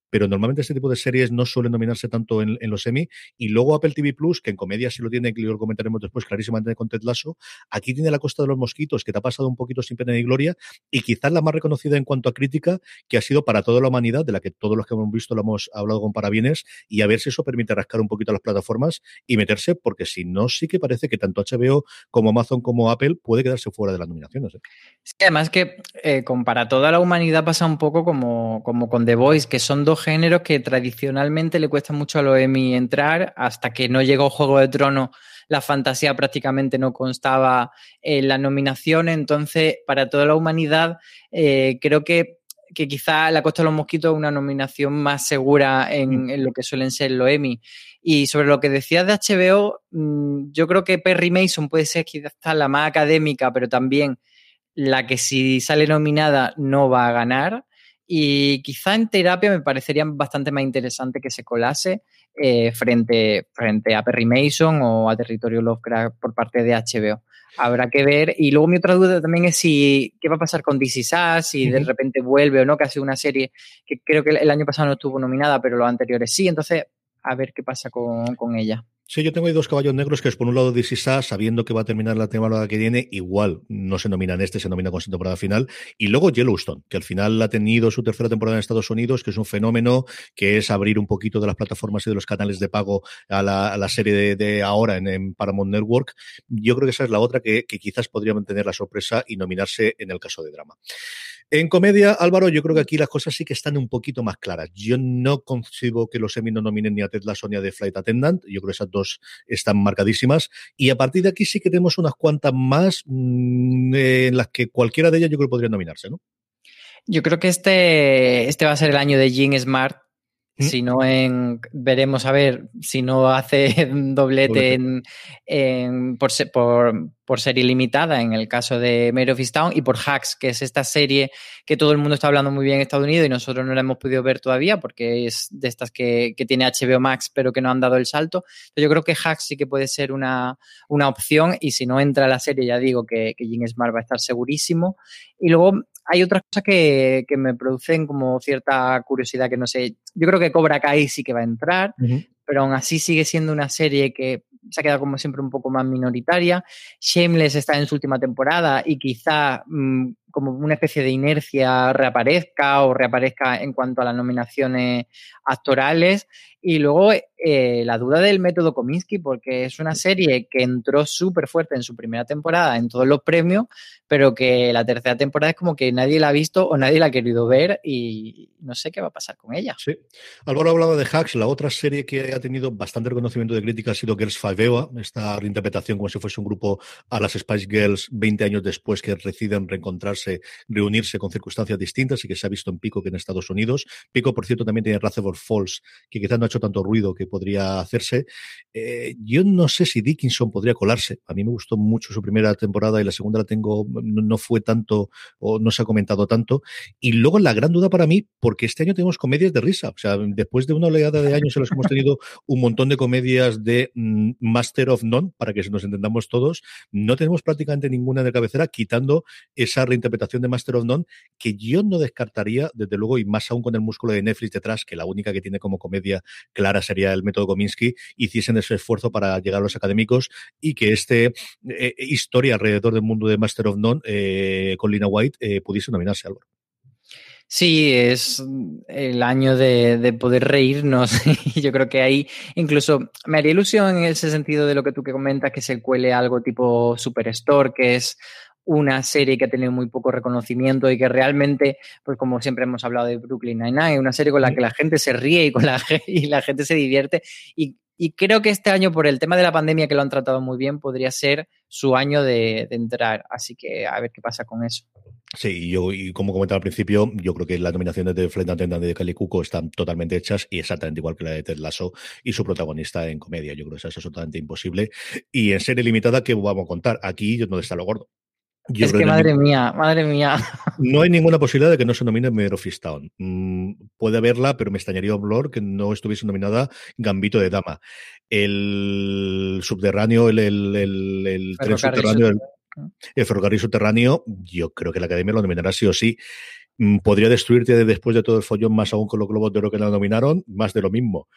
pero normalmente este tipo de series no suelen nominarse tanto en, los Emmy. Y luego Apple TV Plus, que en comedia sí lo tiene, que lo comentaremos después clarísimamente con Ted Lasso, aquí tiene La Costa de los Mosquitos, que te ha pasado un poquito sin pena ni gloria, y quizás la más reconocida en cuanto a crítica, que ha sido para toda la humanidad, de la que todos los que hemos visto lo hemos hablado con parabienes, y a ver si eso permite rascar un poquito a las plataformas y meterse, porque si no, sí que parece que tanto HBO como Amazon como Apple puede quedarse fuera de las nominaciones. ¿eh? además que eh, para toda la humanidad pasa un poco como, como con The Voice, que son dos géneros que tradicionalmente le cuesta mucho a los Emmy entrar, hasta que no llegó Juego de Tronos, la fantasía prácticamente no constaba en la nominación, entonces para toda la humanidad eh, creo que que quizá La Costa de los Mosquitos es una nominación más segura en, mm. lo que suelen ser los Emmy. Y sobre lo que decías de HBO, mm, yo creo que Perry Mason puede ser quizás la más académica, pero también la que si sale nominada no va a ganar. Y quizá en terapia me parecería bastante más interesante que se colase eh, frente, frente a Perry Mason o a Territorio Lovecraft por parte de HBO. Habrá que ver. Y luego mi otra duda también es si qué va a pasar con DC Sass, si de repente vuelve o no, que ha sido una serie que creo que el año pasado no estuvo nominada, pero los anteriores sí. Entonces, a ver qué pasa con, con ella. Sí, yo tengo ahí dos caballos negros que es por un lado DC sabiendo que va a terminar la temporada que viene, igual no se nomina en este, se nomina con su temporada final. Y luego Yellowstone, que al final ha tenido su tercera temporada en Estados Unidos, que es un fenómeno, que es abrir un poquito de las plataformas y de los canales de pago a la, serie de, ahora en, Paramount Network. Yo creo que esa es la otra que, quizás podría mantener la sorpresa y nominarse en el caso de drama. En comedia, Álvaro, yo creo que aquí las cosas sí que están un poquito más claras. Yo no consigo que los Emmy no nominen ni a Ted Lasso ni a Flight Attendant. Yo creo que esas están marcadísimas. Y a partir de aquí sí que tenemos unas cuantas más mm, en las que cualquiera de ellas yo creo que podría nominarse, ¿no? Yo creo que este, este va a ser el año de Jean Smart, ¿Mm? Si no en, veremos a ver si no hace doblete en, en, por, por, por, serie limitada en el caso de Mare of Town y por Hacks, que es esta serie que todo el mundo está hablando muy bien en Estados Unidos y nosotros no la hemos podido ver todavía porque es de estas que, que tiene HBO Max pero que no han dado el salto. yo creo que Hacks sí que puede ser una, una opción y si no entra la serie ya digo que, que Jim Smart va a estar segurísimo. Y luego hay otras cosas que, que, me producen como cierta curiosidad que no sé. Yo creo que Cobra Kai sí que va a entrar, pero aún así sigue siendo una serie que se ha quedado como siempre un poco más minoritaria. Shameless está en su última temporada y quizá mm, como una especie de inercia reaparezca o reaparezca en cuanto a las nominaciones actorales. Y luego eh, la duda del método Kominsky, porque es una serie que entró súper fuerte en su primera temporada en todos los premios, pero que la tercera temporada es como que nadie la ha visto o nadie la ha querido ver y no sé qué va a pasar con ella. Sí. Álvaro hablaba de Hacks, la otra serie que ha tenido bastante reconocimiento de crítica ha sido Girls Five Eva, esta reinterpretación como si fuese un grupo a las Spice Girls 20 años después que deciden reencontrarse, reunirse con circunstancias distintas y que se ha visto en Pico que en Estados Unidos. Pico, por cierto, también tiene Razor Falls, que quizás no ha hecho tanto ruido que podría hacerse. Eh, yo no sé si Dickinson podría colarse. A mí me gustó mucho su primera temporada y la segunda la tengo, no, fue tanto o no se ha comentado tanto. Y luego la gran duda para mí, porque este año tenemos comedias de risa. O sea, después de una oleada de años en los que hemos tenido un montón de comedias de mm, Master of None, para que nos entendamos todos, no tenemos prácticamente ninguna de cabecera, quitando esa reinterpretación de Master of None que yo no descartaría, desde luego, y más aún con el músculo de Netflix detrás, que la única que tiene como comedia clara sería el método Kominsky, hiciesen ese esfuerzo para llegar a los académicos y que este eh, historia alrededor del mundo de Master of None eh, con Lina White eh, pudiese nominarse, Álvaro. Sí, es el año de, poder reírnos. Yo creo que ahí incluso me haría ilusión en ese sentido de lo que tú que comentas, que se cuele algo tipo Superstore, que es una serie que ha tenido muy poco reconocimiento y que realmente, pues como siempre hemos hablado de Brooklyn Nine-Nine, una serie con la que la gente se ríe y con la, y la gente se divierte y y creo que este año, por el tema de la pandemia, que lo han tratado muy bien, podría ser su año de, entrar. Así que a ver qué pasa con eso. Sí, y yo, y como comentaba al principio, yo creo que las nominaciones de Flight Attendant de Kelly Cuco están totalmente hechas y exactamente igual que la de Ted Lasso y su protagonista en comedia. Yo creo que eso es absolutamente imposible. Y en serie limitada, ¿qué vamos a contar? Aquí, ¿dónde está lo gordo? Es que madre mía, madre mía. No hay ninguna posibilidad de que no se nomine Mayor of mm, puede haberla, pero me extrañaría Blur que no estuviese nominada Gambito de Dama. El subterráneo, el, el, tren subterráneo, el, ferrocarril subterráneo, yo creo que la Academia lo nominará sí o sí. Mm, podría destruirte después de todo el follón, más aún con los globos de oro que la nominaron, más de lo mismo.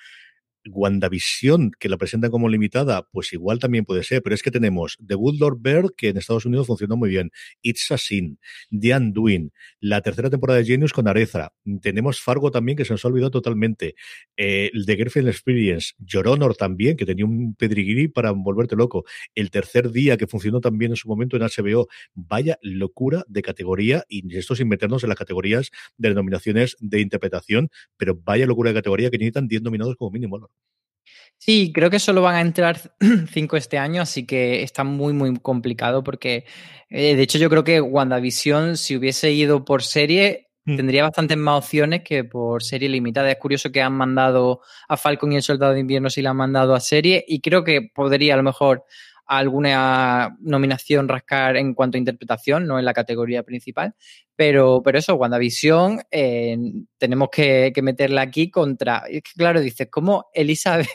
WandaVision, que la presentan como limitada, pues igual también puede ser, pero es que tenemos The Good Lord Bird, que en Estados Unidos funcionó muy bien, It's a Sin, The Undoing, la tercera temporada de Genius con Arezra, tenemos Fargo también, que se nos ha olvidado totalmente, eh, The Girlfriend Experience, Your también, que tenía un pedriguiri para volverte loco, el tercer día, que funcionó también en su momento en HBO, vaya locura de categoría, y esto sin meternos en las categorías de denominaciones de interpretación, pero vaya locura de categoría que necesitan 10 nominados como mínimo. Sí, creo que solo van a entrar cinco este año, así que está muy, muy complicado porque, eh, de hecho, yo creo que WandaVision, si hubiese ido por serie, mm. tendría bastantes más opciones que por serie limitada. Es curioso que han mandado a Falcon y el Soldado de Invierno si la han mandado a serie y creo que podría a lo mejor alguna nominación rascar en cuanto a interpretación, no en la categoría principal. Pero, pero eso, WandaVision, eh, tenemos que, que, meterla aquí contra. Es que, claro, dices, ¿cómo Elizabeth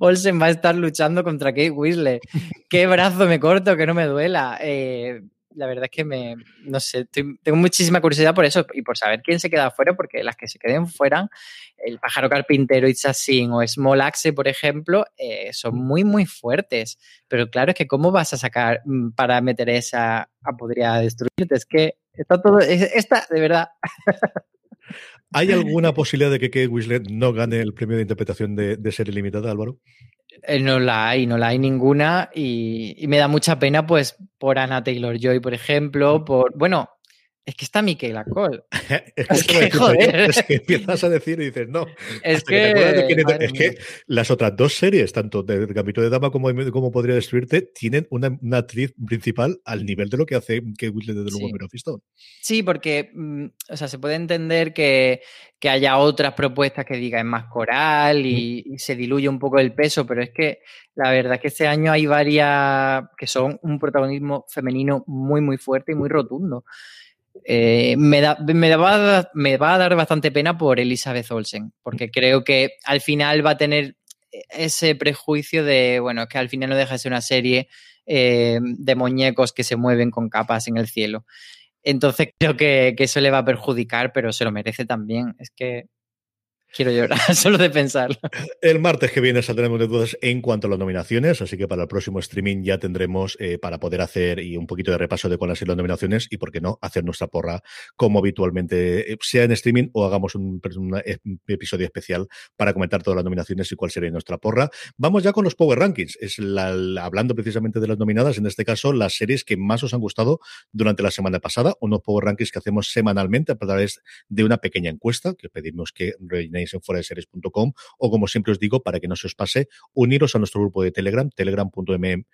Olsen va a estar luchando contra Kate Winslet? ¿Qué brazo me corto que no me duela? Eh, la verdad es que me, no sé, tengo muchísima curiosidad por eso y por saber quién se queda fuera, porque las que se queden fuera, el pájaro carpintero, It's o Small Axe, por ejemplo, eh, son muy, muy fuertes. Pero claro, es que ¿cómo vas a sacar mm, para meter esa a podría destruirte? Es que está todo, está, de verdad. ¿Hay alguna posibilidad de que Kate Winslet no gane el premio de interpretación de, de serie limitada, Álvaro? Eh, no la hay, no la hay ninguna y, me da mucha pena pues por Anna Taylor Joy, por ejemplo, por, bueno, es que está Michaela Cole. es, que, joder. es que empiezas a decir y dices, no. Es que, es que las otras dos series, tanto de Gambito de Dama como, como Podría Destruirte, tienen una, actriz principal al nivel de lo que hace que Whitley de luego sí. Sí, porque, mm, o sea, se puede entender que, que haya otras propuestas que digan más coral y, y, se diluye un poco el peso, pero es que la verdad es que este año hay varias que son un protagonismo femenino muy, muy fuerte y muy rotundo. Eh, me, da, me, va a, me, va a, dar bastante pena por Elizabeth Olsen, porque creo que al final va a tener ese prejuicio de, bueno, que al final no deja de ser una serie eh, de muñecos que se mueven con capas en el cielo. Entonces creo que, que, eso le va a perjudicar, pero se lo merece también. Es que Quiero llorar solo de pensarlo. El martes que viene saldremos de dudas en cuanto a las nominaciones, así que para el próximo streaming ya tendremos eh, para poder hacer y un poquito de repaso de cuáles son las nominaciones y, por qué no, hacer nuestra porra como habitualmente, eh, sea en streaming o hagamos un, episodio especial para comentar todas las nominaciones y cuál sería nuestra porra. Vamos ya con los Power Rankings. Es hablando precisamente de las nominadas, en este caso, las series que más os han gustado durante la semana pasada, unos Power Rankings que hacemos semanalmente a través de una pequeña encuesta que pedimos que rellenéis en fuera de series.com o como siempre os digo, para que no se os pase, uniros a nuestro grupo de Telegram, telegram.me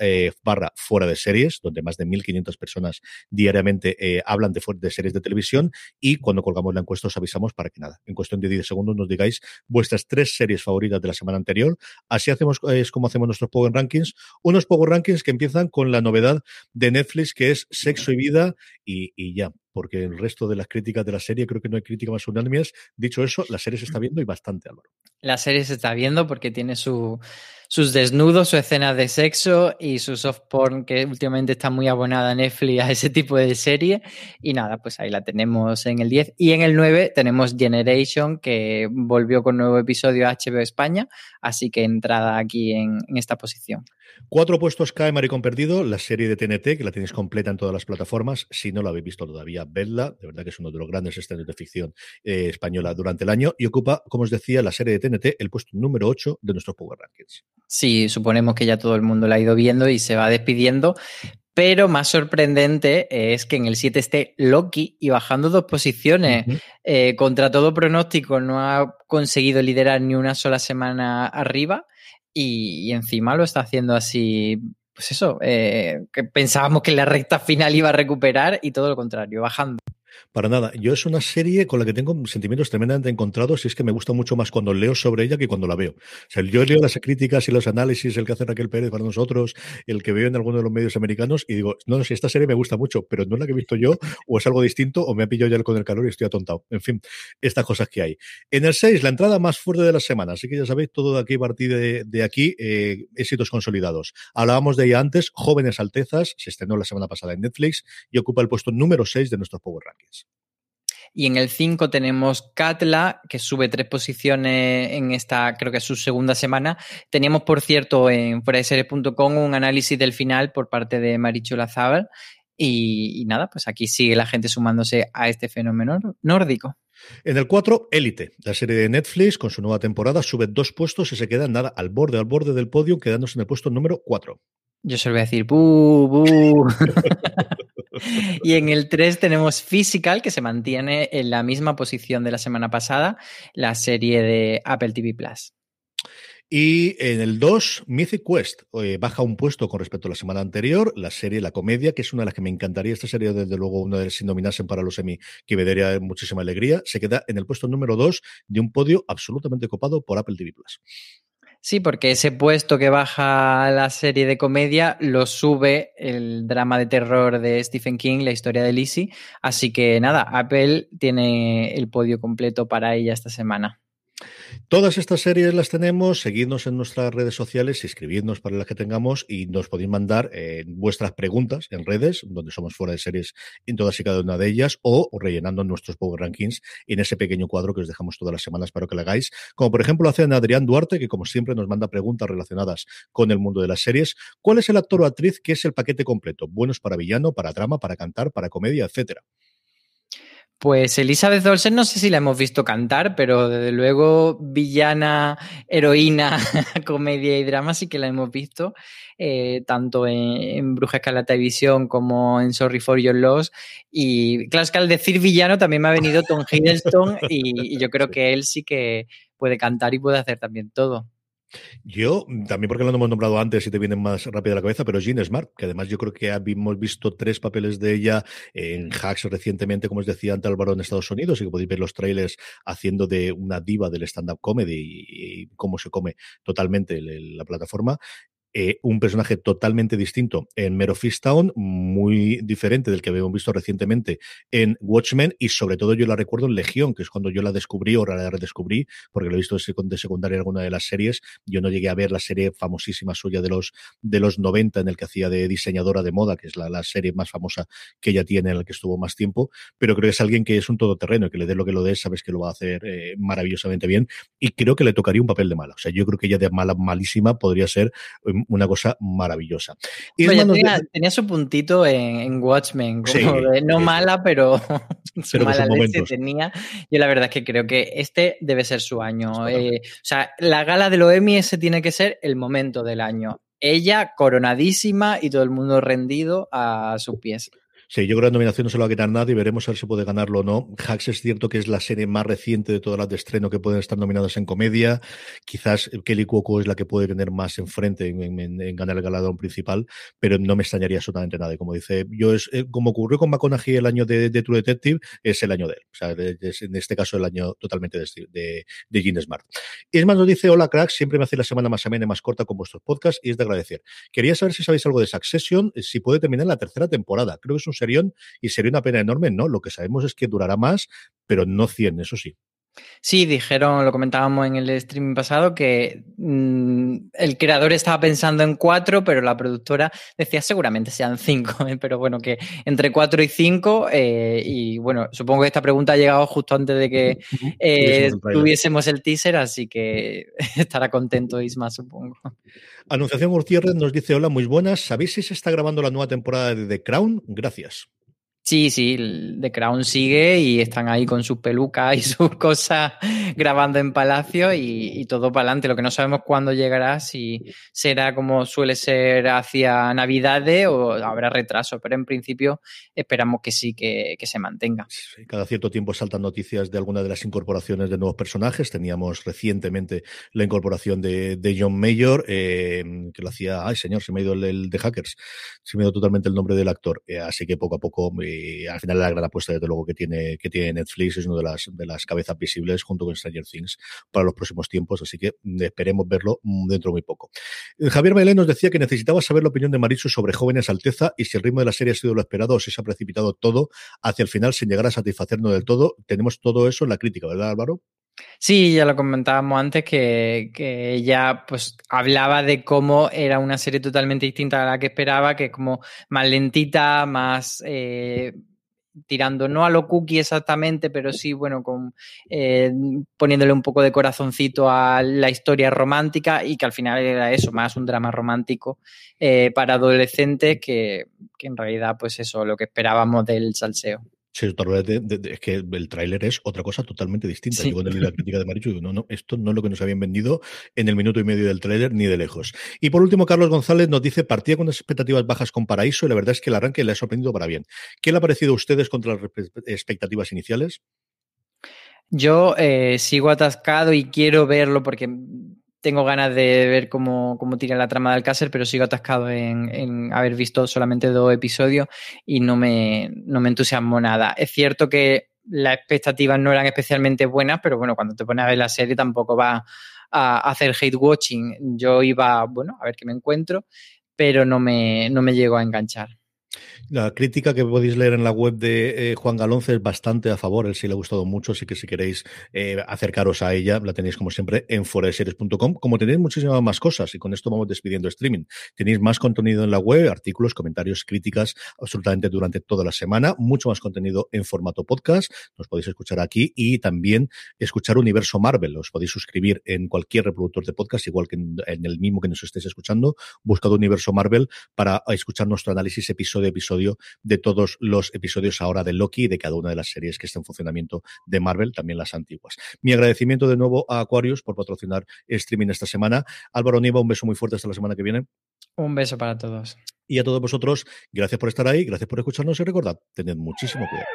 eh, barra fuera de series, donde más de 1.500 personas diariamente eh, hablan de, series de televisión y cuando colgamos la encuesta os avisamos para que nada, en cuestión de 10 segundos nos digáis vuestras tres series favoritas de la semana anterior. Así hacemos, es como hacemos nuestros Power Rankings. Unos Power Rankings que empiezan con la novedad de Netflix que es Sexo y Vida y ya porque el resto de las críticas de la serie creo que no hay críticas más unánimes. Dicho eso, la serie se está viendo y bastante, Álvaro. La serie se está viendo porque tiene su, sus desnudos, su escenas de sexo y su soft porn, que últimamente está muy abonada a Netflix a ese tipo de serie. Y nada, pues ahí la tenemos en el 10. Y en el 9 tenemos Generation, que volvió con nuevo episodio a HBO España, así que entrada aquí en, esta posición. Cuatro puestos cae Maricón Perdido, la serie de TNT, que la tenéis completa en todas las plataformas. Si no la habéis visto todavía, vedla. De verdad que es uno de los grandes estrenos de ficción eh, española durante el año. Y ocupa, como os decía, la serie de TNT, el puesto número 8 de nuestros Power Rankings. Sí, suponemos que ya todo el mundo la ha ido viendo y se va despidiendo. Pero más sorprendente es que en el 7 esté Loki y bajando dos posiciones. Uh -huh. eh, contra todo pronóstico, no ha conseguido liderar ni una sola semana arriba y, y encima lo está haciendo así, pues eso, eh, que pensábamos que en la recta final iba a recuperar y todo lo contrario, bajando. Para nada. Yo es una serie con la que tengo sentimientos tremendamente encontrados y es que me gusta mucho más cuando leo sobre ella que cuando la veo. O sea, yo leo las críticas y los análisis, el que hace Raquel Pérez para nosotros, el que veo en alguno de los medios americanos y digo, no, si esta serie me gusta mucho, pero no es la que he visto yo o es algo distinto o me ha pillado ya con el calor y estoy atontado. En fin, estas cosas que hay. En el 6, la entrada más fuerte de la semana. Así que ya sabéis, todo de aquí a partir de, aquí, eh, éxitos consolidados. Hablábamos de ella antes, Jóvenes Altezas, se estrenó la semana pasada en Netflix y ocupa el puesto número 6 de nuestros Power Rankings. Y en el 5 tenemos Katla, que sube tres posiciones en esta, creo que es su segunda semana. Teníamos, por cierto, en fueradeseries.com un análisis del final por parte de Marichu Lazábal. Y, y, nada, pues aquí sigue la gente sumándose a este fenómeno nórdico. En el 4, Élite, la serie de Netflix con su nueva temporada, sube dos puestos y se queda nada al borde, al borde del podio, quedándose en el puesto número 4. Yo se lo voy a decir, ¡bu, bu! y en el 3 tenemos Physical, que se mantiene en la misma posición de la semana pasada, la serie de Apple TV Plus. Y en el 2, Mythic Quest eh, baja un puesto con respecto a la semana anterior, la serie La Comedia, que es una de las que me encantaría, esta serie desde luego una de las si nominasen para los Emmy, que me daría muchísima alegría, se queda en el puesto número 2 de un podio absolutamente copado por Apple TV Plus. Sí, porque ese puesto que baja la serie de comedia lo sube el drama de terror de Stephen King, la historia de Lizzie. Así que nada, Apple tiene el podio completo para ella esta semana. Todas estas series las tenemos, seguidnos en nuestras redes sociales, inscribidnos para las que tengamos y nos podéis mandar eh, vuestras preguntas en redes, donde somos fuera de series en todas y cada una de ellas, o rellenando nuestros Power Rankings en ese pequeño cuadro que os dejamos todas las semanas para que lo hagáis. Como por ejemplo hace Adrián Duarte, que como siempre nos manda preguntas relacionadas con el mundo de las series. ¿Cuál es el actor o actriz que es el paquete completo? Buenos para villano, para drama, para cantar, para comedia, etcétera. Pues Elizabeth Olsen no sé si la hemos visto cantar, pero desde luego villana, heroína, comedia y drama sí que la hemos visto, eh, tanto en, en Bruja Escarlata y Visión como en Sorry for Your Loss. Y claro, es que al decir villano también me ha venido Tom Hiddleston y, y yo creo que él sí que puede cantar y puede hacer también todo. Yo, también porque lo hemos nombrado antes y te vienen más rápido a la cabeza, pero Jean Smart, que además yo creo que hemos visto tres papeles de ella en Hacks recientemente, como os decía ante Álvaro en Estados Unidos, y que podéis ver los trailers haciendo de una diva del stand-up comedy y, cómo se come totalmente la plataforma eh, un personaje totalmente distinto en Mero muy diferente del que habíamos visto recientemente en Watchmen, y sobre todo yo la recuerdo en Legión, que es cuando yo la descubrí o la redescubrí, porque lo he visto de secundaria en alguna de las series. Yo no llegué a ver la serie famosísima suya de los, de los 90, en el que hacía de diseñadora de moda, que es la, la serie más famosa que ella tiene, en la que estuvo más tiempo, pero creo que es alguien que es un todoterreno, que le dé lo que lo dé, sabes que lo va a hacer eh, maravillosamente bien, y creo que le tocaría un papel de mala. O sea, yo creo que ella de mala, malísima podría ser una cosa maravillosa. Oye, tenía, su puntito en, en Watchmen, como sí, de no mala, pero, pero mala leche tenía. Yo la verdad es que creo que este debe ser su año. Eh, o sea, la gala de los Emmy ese tiene que ser el momento del año. Ella coronadísima y todo el mundo rendido a sus pies. Sí, yo creo que la nominación no se lo va a quitar nadie, veremos a ver si puede ganarlo o no. Hacks es cierto que es la serie más reciente de todas las de estreno que pueden estar nominadas en comedia. Quizás Kelly Cuoco es la que puede tener más enfrente en, en, en ganar el galardón principal, pero no me extrañaría absolutamente nada. Como dice, yo es eh, como ocurrió con McConaughey el año de, True Detective, es el año de él. O sea, es, en este caso el año totalmente de, de, de Gene Smart. Y es más, nos dice, hola cracks, siempre me hace la semana más amena y más corta con vuestros podcasts y es de agradecer. Quería saber si sabéis algo de Succession, si puede terminar la tercera temporada. Creo que es un y sería una pena enorme, ¿no? Lo que sabemos es que durará más, pero no 100, eso sí. Sí, dijeron, lo comentábamos en el streaming pasado, que mmm, el creador estaba pensando en cuatro, pero la productora decía seguramente sean cinco, ¿eh? pero bueno, que entre cuatro y cinco, eh, y bueno, supongo que esta pregunta ha llegado justo antes de que eh, tuviésemos el teaser, así que estará contento Isma, supongo. Anunciación Gutiérrez nos dice, hola, muy buenas, ¿sabéis si se está grabando la nueva temporada de The Crown? Gracias. Sí, sí, The Crown sigue y están ahí con sus pelucas y sus cosas grabando en Palacio y, todo para adelante. Lo que no sabemos cuándo llegará, si será como suele ser hacia Navidades o habrá retraso, pero en principio esperamos que sí, que, se mantenga. Cada cierto tiempo saltan noticias de alguna de las incorporaciones de nuevos personajes. Teníamos recientemente la incorporación de, John Mayor, eh, que lo hacía, ay señor, se me ha ido el, el de Hackers, se me ha ido totalmente el nombre del actor. Eh, así que poco a poco... Eh, al final la gran apuesta desde luego que tiene, que tiene Netflix es una de las, de las cabezas visibles junto con Stranger Things para los próximos tiempos, así que esperemos verlo dentro de muy poco. Javier Melén nos decía que necesitaba saber la opinión de Marichu sobre Jóvenes Alteza y si el ritmo de la serie ha sido lo esperado o si se ha precipitado todo hacia el final sin llegar a satisfacernos del todo. Tenemos todo eso en la crítica, ¿verdad Álvaro? Sí, ya lo comentábamos antes que, que, ella pues hablaba de cómo era una serie totalmente distinta a la que esperaba, que es como más lentita, más eh, tirando no a lo cookie exactamente, pero sí, bueno, con eh, poniéndole un poco de corazoncito a la historia romántica y que al final era eso, más un drama romántico eh, para adolescentes que, que en realidad pues eso, lo que esperábamos del salseo. Sí, de, de, de, es que el tráiler es otra cosa totalmente distinta. Sí. Yo cuando leí la crítica de Marichu digo, no, no, esto no es lo que nos habían vendido en el minuto y medio del tráiler ni de lejos. Y por último, Carlos González nos dice, partía con unas expectativas bajas con Paraíso y la verdad es que el arranque le ha sorprendido para bien. ¿Qué le ha parecido a ustedes contra las expectativas iniciales? Yo eh, sigo atascado y quiero verlo porque tengo ganas de ver cómo, cómo tira la trama del Alcácer, pero sigo atascado en, en, haber visto solamente dos episodios y no me, no me entusiasmo nada. Es cierto que las expectativas no eran especialmente buenas, pero bueno, cuando te pones a ver la serie tampoco va a hacer hate watching. Yo iba, bueno, a ver qué me encuentro, pero no me, no me llego a enganchar. La crítica que podéis leer en la web de eh, Juan Galonce es bastante a favor, él sí le ha gustado mucho, así que si queréis eh, acercaros a ella, la tenéis como siempre en foreseries.com, como tenéis muchísimas más cosas y con esto vamos despidiendo streaming. Tenéis más contenido en la web, artículos, comentarios, críticas, absolutamente durante toda la semana, mucho más contenido en formato podcast, nos podéis escuchar aquí y también escuchar Universo Marvel, os podéis suscribir en cualquier reproductor de podcast, igual que en, en el mismo que nos estéis escuchando, buscad Universo Marvel para escuchar nuestro análisis episodio episodio de todos los episodios ahora de Loki y de cada una de las series que está en funcionamiento de Marvel, también las antiguas. Mi agradecimiento de nuevo a Aquarius por patrocinar streaming esta semana. Álvaro Nieva, un beso muy fuerte hasta la semana que viene. Un beso para todos. Y a todos vosotros, gracias por estar ahí, gracias por escucharnos y recordad, tened muchísimo cuidado.